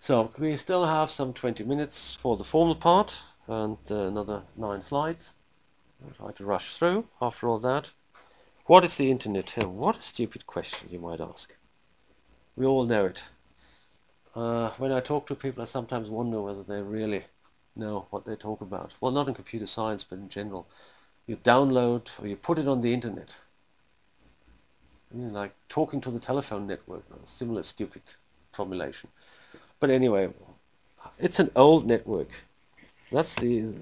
So we still have some 20 minutes for the formal part and uh, another nine slides. I'll try to rush through after all that. What is the internet? What a stupid question, you might ask. We all know it. Uh, when I talk to people, I sometimes wonder whether they really know what they talk about. Well, not in computer science, but in general. You download or you put it on the internet. I mean, like talking to the telephone network, a similar stupid formulation. But anyway, it's an old network. That's the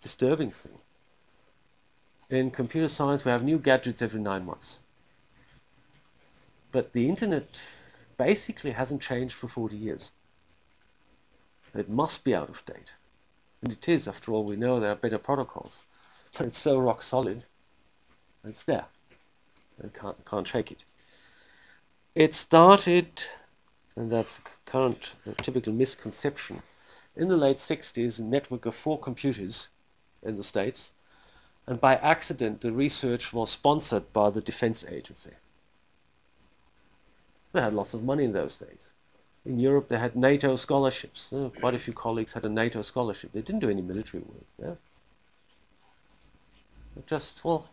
disturbing thing. In computer science, we have new gadgets every nine months. But the internet basically hasn't changed for 40 years. It must be out of date. And it is, after all, we know there are better protocols. But it's so rock solid, it's there. You can't, can't shake it. It started, and that's a current typical misconception, in the late 60s, a network of four computers in the States and by accident the research was sponsored by the defense agency. They had lots of money in those days. In Europe they had NATO scholarships. Uh, quite a few colleagues had a NATO scholarship. They didn't do any military work. Yeah? Just, well,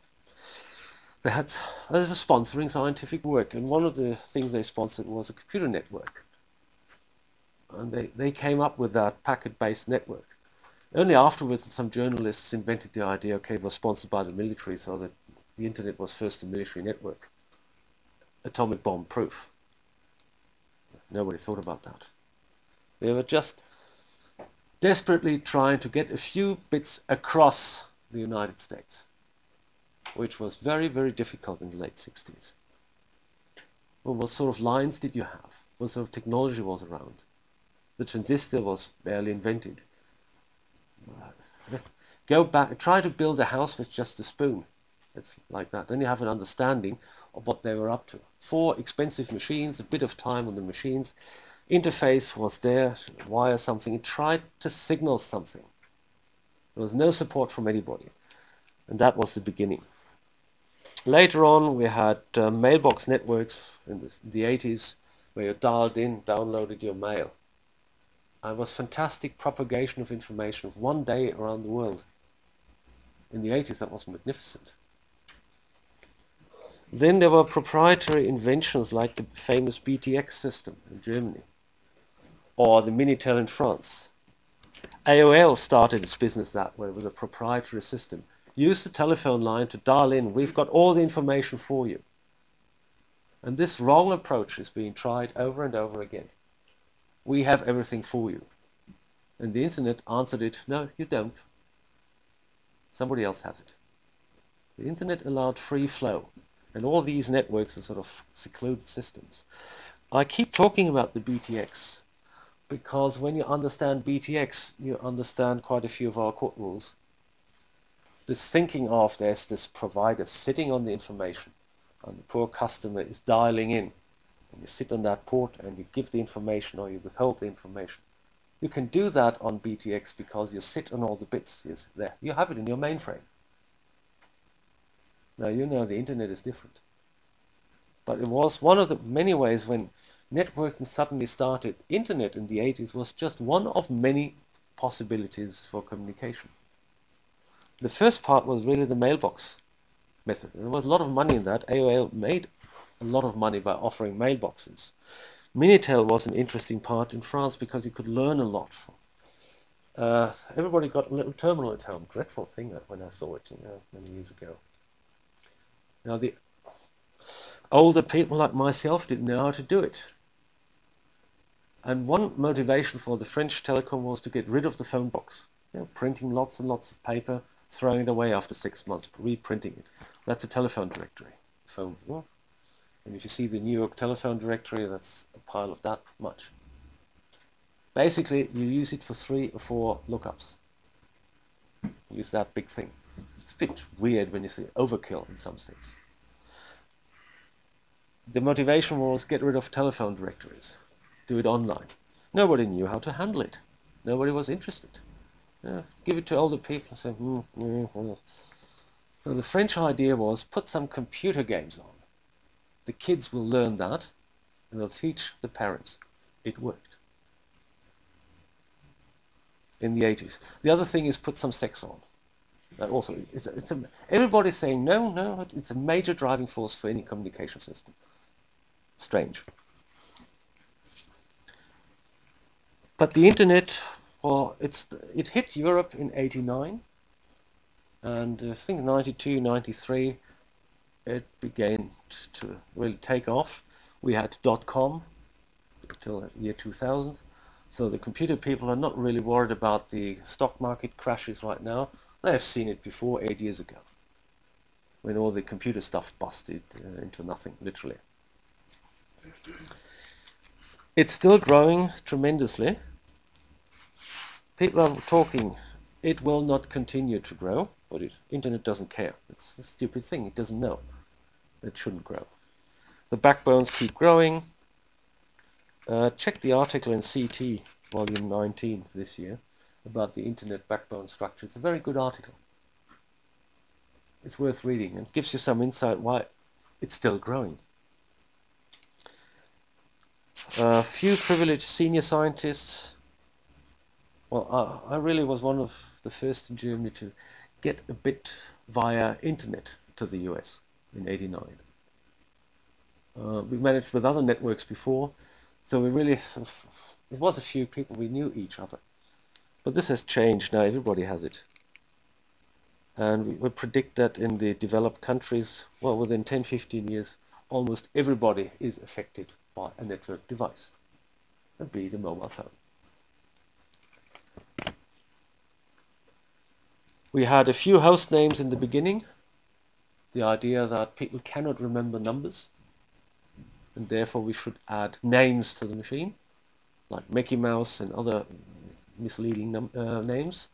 they had they were sponsoring scientific work and one of the things they sponsored was a computer network. And they, they came up with that packet-based network. Only afterwards, some journalists invented the idea, okay, it was sponsored by the military, so that the internet was first a military network. Atomic bomb proof. Nobody thought about that. They were just desperately trying to get a few bits across the United States, which was very, very difficult in the late 60s. Well, what sort of lines did you have? What sort of technology was around? The transistor was barely invented. Go back, try to build a house with just a spoon. It's like that. Then you have an understanding of what they were up to. Four expensive machines, a bit of time on the machines. Interface was there, wire something. It tried to signal something. There was no support from anybody. And that was the beginning. Later on, we had uh, mailbox networks in the, in the 80s where you dialed in, downloaded your mail. And was fantastic propagation of information of one day around the world. In the 80s, that was magnificent. Then there were proprietary inventions like the famous BTX system in Germany or the Minitel in France. AOL started its business that way with a proprietary system. Use the telephone line to dial in. We've got all the information for you. And this wrong approach is being tried over and over again. We have everything for you. And the internet answered it, no, you don't. Somebody else has it. The internet allowed free flow, and all these networks are sort of secluded systems. I keep talking about the BTX because when you understand BTX, you understand quite a few of our court rules. This thinking of there's this provider sitting on the information, and the poor customer is dialing in, and you sit on that port and you give the information or you withhold the information. You can do that on BTX because you sit on all the bits is there. You have it in your mainframe. Now you know the internet is different. But it was one of the many ways when networking suddenly started. Internet in the 80s was just one of many possibilities for communication. The first part was really the mailbox method. There was a lot of money in that. AOL made a lot of money by offering mailboxes. Minitel was an interesting part in France because you could learn a lot. Uh, everybody got a little terminal at home. Dreadful thing when I saw it you know, many years ago. Now the older people like myself didn't know how to do it. And one motivation for the French telecom was to get rid of the phone box. You know, printing lots and lots of paper, throwing it away after six months, reprinting it. That's a telephone directory. Phone. And if you see the New York telephone directory, that's a pile of that much. Basically, you use it for three or four lookups. Use that big thing. It's a bit weird when you say overkill in some sense. The motivation was get rid of telephone directories. Do it online. Nobody knew how to handle it. Nobody was interested. Yeah, give it to older people say, hmm, hmm, hmm. So the French idea was put some computer games on the kids will learn that and they'll teach the parents. It worked. in the 80s. The other thing is put some sex on. That also, it's, it's a, everybody's saying no, no, it's a major driving force for any communication system. Strange. But the internet, well, it's it hit Europe in '89, and I think 92, 93, it began to really take off. We had dot com until year 2000. So the computer people are not really worried about the stock market crashes right now. They have seen it before eight years ago, when all the computer stuff busted uh, into nothing, literally. It's still growing tremendously. People are talking, it will not continue to grow, but it, internet doesn't care. It's a stupid thing, it doesn't know. It shouldn't grow. The backbones keep growing. Uh, check the article in c't, volume 19 this year, about the internet backbone structure. It's a very good article. It's worth reading and gives you some insight why it's still growing. A few privileged senior scientists. Well, I, I really was one of the first in Germany to get a bit via internet to the US in 89. Uh, we managed with other networks before, so we really, sort of, it was a few people, we knew each other. But this has changed now, everybody has it. And we, we predict that in the developed countries, well, within 10, 15 years, almost everybody is affected by a network device, and be the mobile phone. We had a few host names in the beginning, the idea that people cannot remember numbers, and therefore we should add names to the machine, like Mickey Mouse and other misleading uh, names.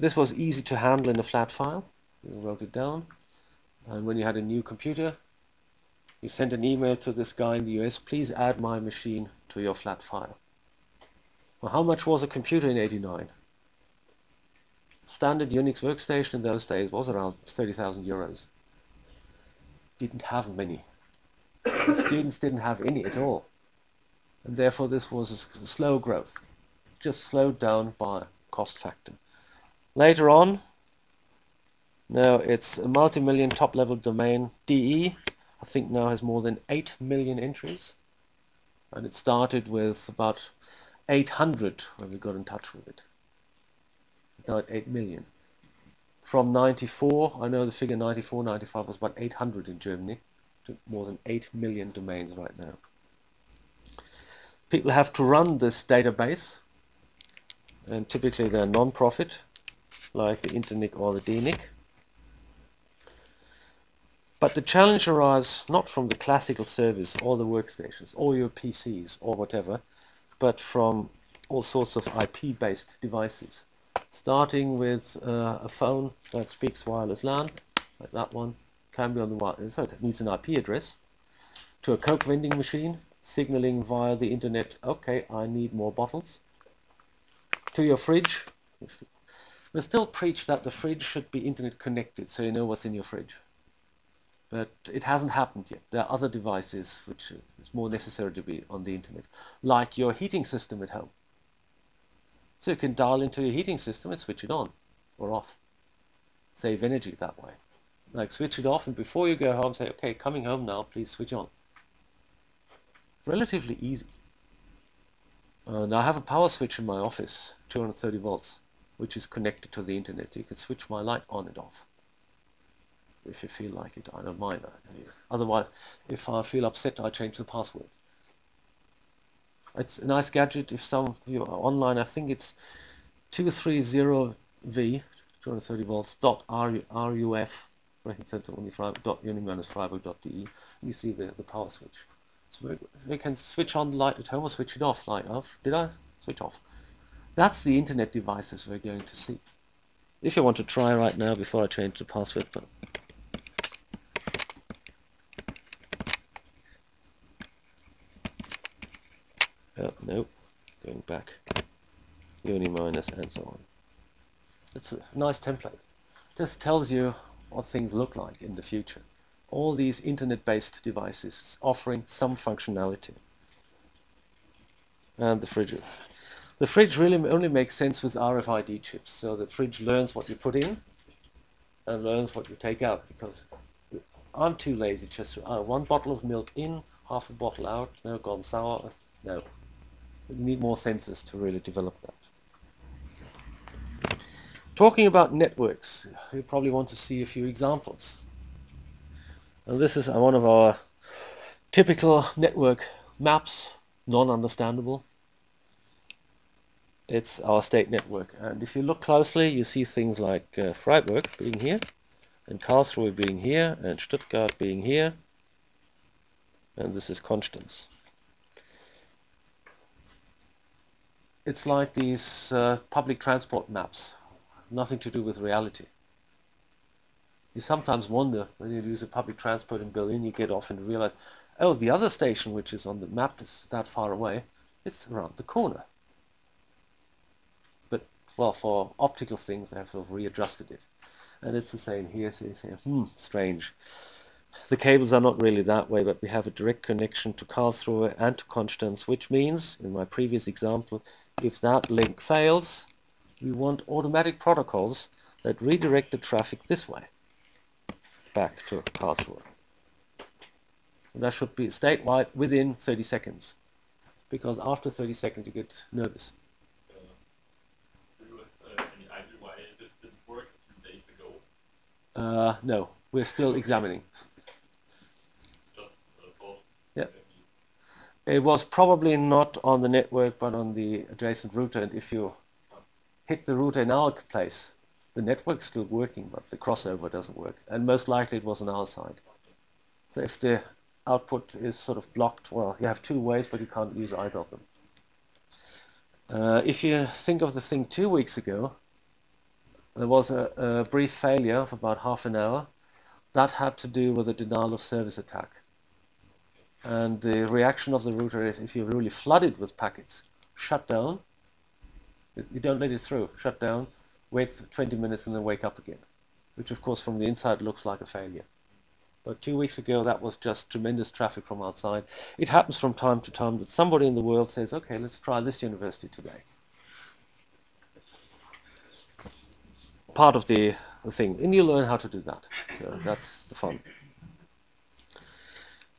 This was easy to handle in a flat file. You wrote it down. And when you had a new computer, you sent an email to this guy in the US, please add my machine to your flat file. Well, how much was a computer in 89? Standard Unix workstation in those days was around 30,000 euros. Didn't have many the students didn't have any at all. And therefore this was a slow growth, just slowed down by cost factor. Later on, now it's a multi-million top-level domain. DE, I think now has more than 8 million entries. And it started with about 800 when we got in touch with it. It's now at 8 million. From 94, I know the figure 94, 95 was about 800 in Germany to more than 8 million domains right now. People have to run this database, and typically they're non-profit, like the Internic or the DENIC. But the challenge arises not from the classical service or the workstations or your PCs or whatever, but from all sorts of IP-based devices, starting with uh, a phone that speaks wireless LAN, like that one, can be on the wire. So it needs an IP address to a Coke vending machine, signaling via the internet, okay, I need more bottles. To your fridge. We still preach that the fridge should be internet connected so you know what's in your fridge. But it hasn't happened yet. There are other devices which it's more necessary to be on the internet, like your heating system at home. So you can dial into your heating system and switch it on or off. Save energy that way. Like switch it off and before you go home say, okay, coming home now, please switch on. Relatively easy. Uh, and I have a power switch in my office, 230 volts, which is connected to the internet. You can switch my light on and off. If you feel like it, I don't mind that. Otherwise, if I feel upset, I change the password. It's a nice gadget. If some of you are online, I think it's 230V, 230 volts, dot RUF Rechenzentrum Uni-Freiburg.de. You see the, the power switch. So we can switch on the light at home or switch it off. Light off. Did I? Switch off. That's the internet devices we're going to see. If you want to try right now before I change the password, but Oh, no, going back. Uni minus and so on. It's a nice template. Just tells you what things look like in the future. All these internet-based devices offering some functionality. And the fridge. The fridge really only makes sense with RFID chips. So the fridge learns what you put in and learns what you take out because I'm too lazy just to uh, one bottle of milk in, half a bottle out, no, gone sour. No. You need more sensors to really develop that. Talking about networks, you probably want to see a few examples. And this is one of our typical network maps, non-understandable. It's our state network. And if you look closely, you see things like uh, Freiburg being here, and Karlsruhe being here, and Stuttgart being here, and this is Konstanz. It's like these uh, public transport maps, nothing to do with reality. You sometimes wonder when you use a public transport in Berlin, you get off and realize, oh, the other station, which is on the map, is that far away. It's around the corner. But, well, for optical things, they have sort of readjusted it. And it's the same here. So you say, hmm, strange. The cables are not really that way, but we have a direct connection to Karlsruhe and to Konstanz, which means, in my previous example, if that link fails, we want automatic protocols that redirect the traffic this way, back to Karlsruhe. And that should be statewide within 30 seconds, because after 30 seconds you get nervous. Uh, no, we're still examining. Yeah. It was probably not on the network, but on the adjacent router. And if you hit the router in our place, the network's still working, but the crossover doesn't work. And most likely it was on our side. So if the output is sort of blocked, well, you have two ways, but you can't use either of them. Uh, if you think of the thing two weeks ago, there was a, a brief failure of about half an hour. That had to do with a denial of service attack. And the reaction of the router is if you're really flooded with packets, shut down. You don't let it through. Shut down, wait 20 minutes, and then wake up again. Which, of course, from the inside looks like a failure. But two weeks ago, that was just tremendous traffic from outside. It happens from time to time that somebody in the world says, okay, let's try this university today. Part of the, thing. And you learn how to do that. So that's the fun.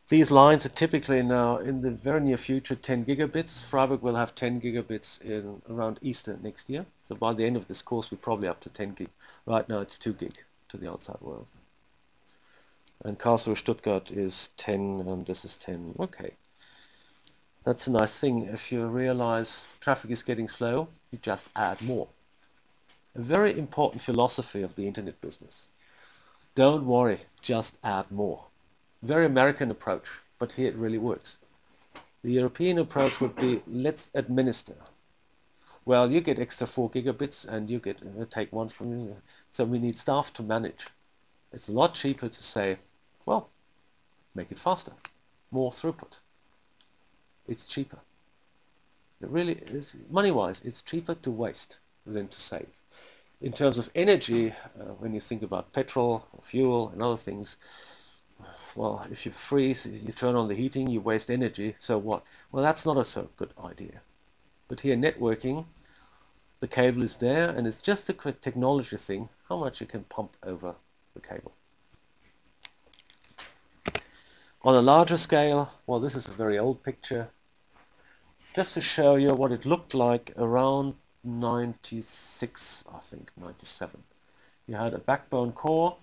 These lines are typically now in the very near future 10 gigabits. Freiburg will have 10 gigabits in around Easter next year. So by the end of this course, we're probably up to 10 gig. Right now, it's 2 gig to the outside world. And Karlsruhe Stuttgart is 10, and this is 10. Okay. That's a nice thing. If you realize traffic is getting slow, you just add more. A very important philosophy of the internet business. Don't worry, just add more very American approach, but here it really works. The European approach would be let's administer. Well, you get extra four gigabits and you get uh, take one from you. So we need staff to manage. It's a lot cheaper to say, well, make it faster, more throughput. It's cheaper. It really is, money-wise, it's cheaper to waste than to save. In terms of energy, uh, when you think about petrol, fuel, and other things, well, if you freeze, you turn on the heating, you waste energy, so what? Well, that's not a so good idea. But here, networking, the cable is there, and it's just a quick technology thing, how much you can pump over the cable. On a larger scale, well, this is a very old picture, just to show you what it looked like around 96, I think, 97. You had a backbone core,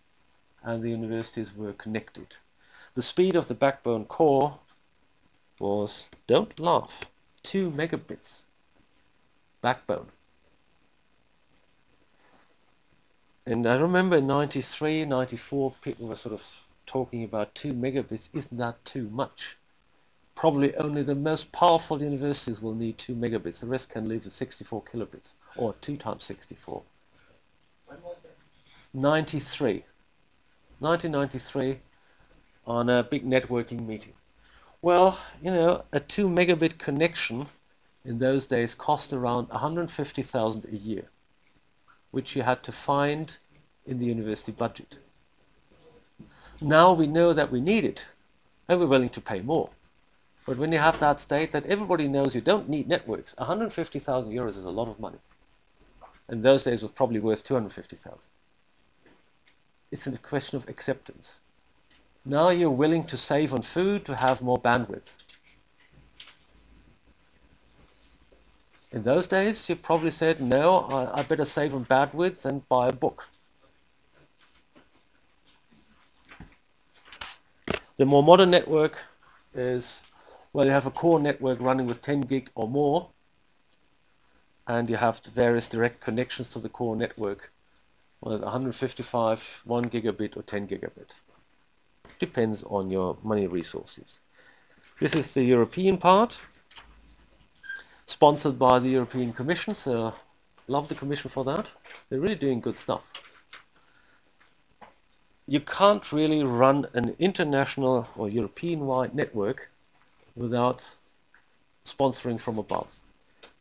and the universities were connected. The speed of the backbone core was, don't laugh, 2 megabits backbone. And I remember in 93, 94, people were sort of talking about 2 megabits. Isn't that too much? Probably only the most powerful universities will need 2 megabits. The rest can live at 64 kilobits, or 2 times 64. When was that? 93. 1993 on a big networking meeting. Well, you know, a 2 megabit connection in those days cost around 150,000 a year, which you had to find in the university budget. Now we know that we need it, and we're willing to pay more. But when you have that state that everybody knows you don't need networks, 150,000 euros is a lot of money. In those days, it was probably worth 250,000. It's a question of acceptance. Now you're willing to save on food to have more bandwidth. In those days, you probably said, no, I, I better save on bandwidth and buy a book. The more modern network is, well, you have a core network running with 10 gig or more, and you have various direct connections to the core network, well, 155, 1 gigabit or 10 gigabit. Depends on your money resources. This is the European part sponsored by the European Commission, so love the Commission for that. They're really doing good stuff. You can't really run an international or European-wide network without sponsoring from above.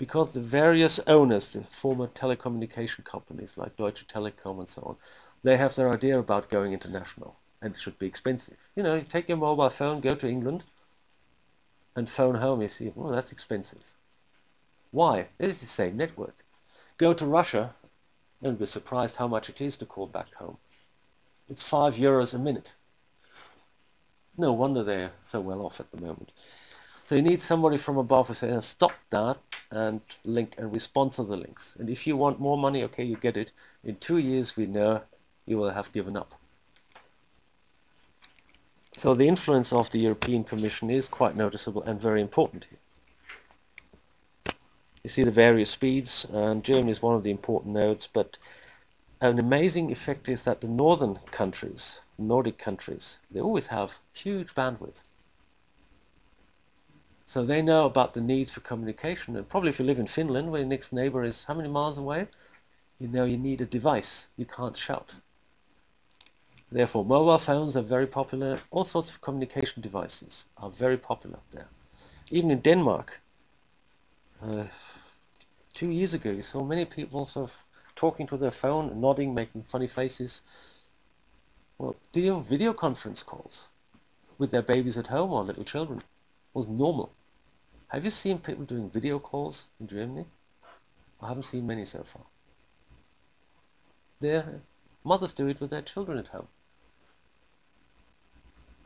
Because the various owners, the former telecommunication companies like Deutsche Telekom and so on, they have their idea about going international and it should be expensive. You know, you take your mobile phone, go to England and phone home, you see, well, that's expensive. Why? It is the same network. Go to Russia and be surprised how much it is to call back home. It's five euros a minute. No wonder they're so well off at the moment. So you need somebody from above who says, stop that and link and we sponsor the links. And if you want more money, okay, you get it. In two years, we know you will have given up. So the influence of the European Commission is quite noticeable and very important here. You see the various speeds, and Germany is one of the important nodes, but an amazing effect is that the northern countries, Nordic countries, they always have huge bandwidth. So they know about the needs for communication, and probably if you live in Finland, where your next neighbor is how many miles away, you know you need a device. You can't shout. Therefore, mobile phones are very popular. All sorts of communication devices are very popular there. Even in Denmark, uh, two years ago, you saw many people sort of talking to their phone, nodding, making funny faces. Well, video, video conference calls with their babies at home or little children was normal. Have you seen people doing video calls in Germany? I haven't seen many so far. Their mothers do it with their children at home.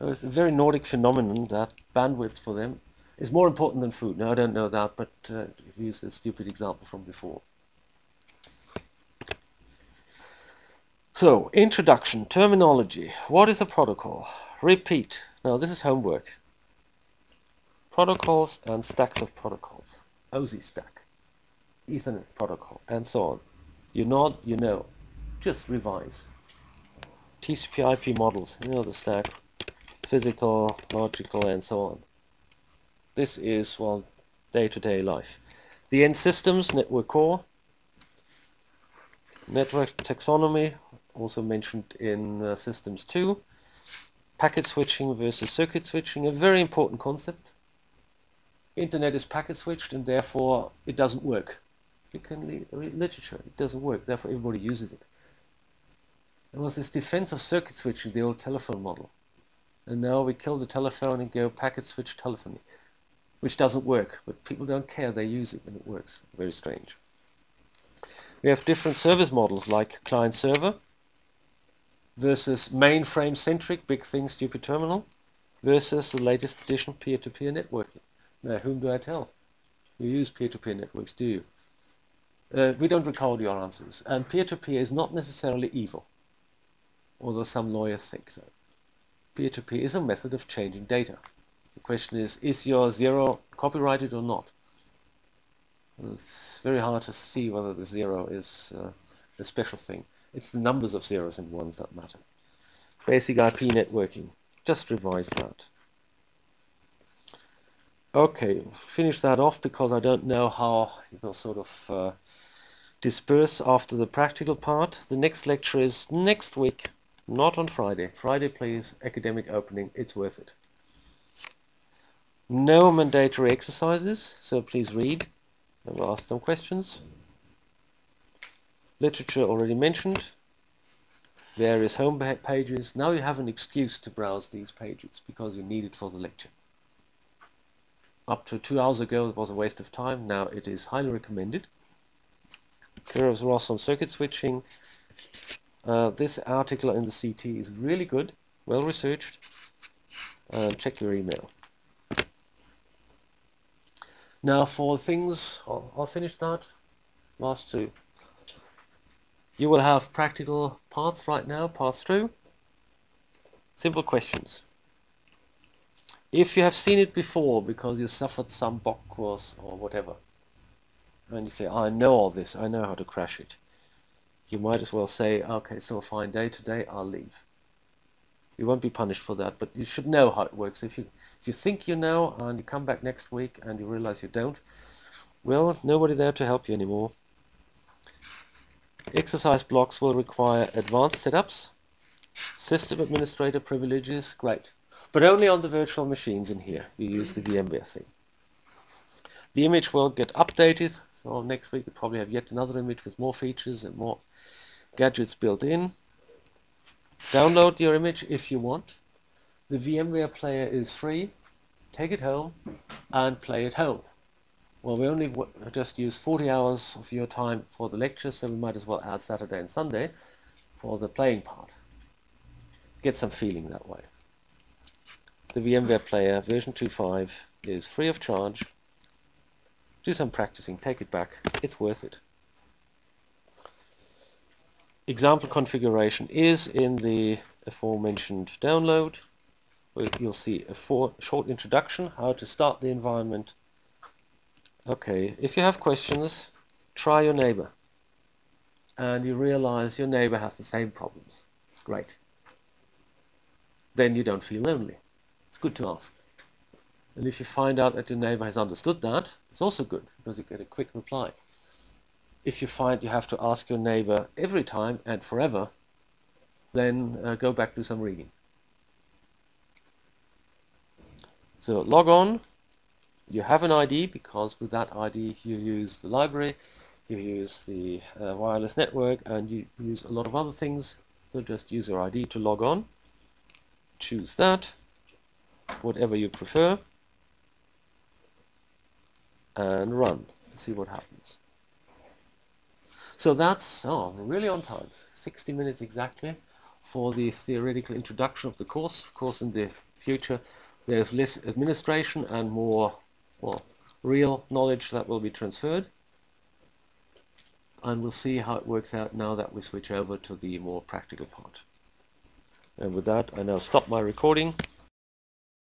It's a very Nordic phenomenon that bandwidth for them is more important than food. Now, I don't know that, but uh, use the stupid example from before. So, introduction, terminology. What is a protocol? Repeat. Now, this is homework. Protocols and stacks of protocols. OSI stack, Ethernet protocol, and so on. You nod, you know. Just revise. TCP IP models, you know the stack. Physical, logical, and so on. This is, well, day-to-day -day life. The end systems, network core, network taxonomy, also mentioned in uh, systems 2, packet switching versus circuit switching, a very important concept. Internet is packet switched and therefore it doesn't work. You can read literature, it doesn't work, therefore everybody uses it. There was this defense of circuit switching, the old telephone model. And now we kill the telephone and go packet switch telephony which doesn't work, but people don't care, they use it and it works. Very strange. We have different service models like client server versus mainframe centric, big thing, stupid terminal, versus the latest edition peer to peer networking. Now, whom do I tell? You use peer to peer networks, do you? Uh, we don't record your answers. And peer to peer is not necessarily evil, although some lawyers think so. Peer to peer is a method of changing data. The question is, is your zero copyrighted or not? It's very hard to see whether the zero is uh, a special thing. It's the numbers of zeros and ones that matter. Basic IP networking. Just revise that. Okay, finish that off because I don't know how it will sort of uh, disperse after the practical part. The next lecture is next week, not on Friday. Friday, please, academic opening. It's worth it. No mandatory exercises, so please read and we'll ask some questions. Literature already mentioned. Various home pages. Now you have an excuse to browse these pages because you need it for the lecture. Up to two hours ago it was a waste of time. Now it is highly recommended. Kurose Ross on circuit switching. Uh, this article in the c't is really good, well researched. Uh, check your email. Now for things, I'll, I'll finish that. Last two. You will have practical parts right now, pass through. Simple questions. If you have seen it before because you suffered some BOC course or whatever, and you say, I know all this, I know how to crash it, you might as well say, okay, so a fine day today, I'll leave. You won't be punished for that, but you should know how it works. If you if you think you know and you come back next week and you realize you don't, well, nobody there to help you anymore. Exercise blocks will require advanced setups, system administrator privileges, great. But only on the virtual machines in here. You use the VMware thing. The image will get updated, so next week we probably have yet another image with more features and more gadgets built in. Download your image if you want. The VMware player is free. Take it home and play it home. Well, we only just use 40 hours of your time for the lecture, so we might as well add Saturday and Sunday for the playing part. Get some feeling that way. The VMware Player version 2.5 is free of charge. Do some practicing, take it back, it's worth it. Example configuration is in the aforementioned download. You'll see a short introduction, how to start the environment, Okay, if you have questions, try your neighbor. And you realize your neighbor has the same problems. Great. Then you don't feel lonely. It's good to ask. And if you find out that your neighbor has understood that, it's also good because you get a quick reply. If you find you have to ask your neighbor every time and forever, then uh, go back to some reading. So log on, you have an ID because with that ID you use the library, you use the uh, wireless network, and you use a lot of other things. So just use your ID to log on. Choose that, whatever you prefer, and run. See what happens. So that's oh, really on time, 60 minutes exactly for the theoretical introduction of the course. Of course, in the future, there's less administration and more well, real knowledge that will be transferred. And we'll see how it works out now that we switch over to the more practical part. And with that, I now stop my recording.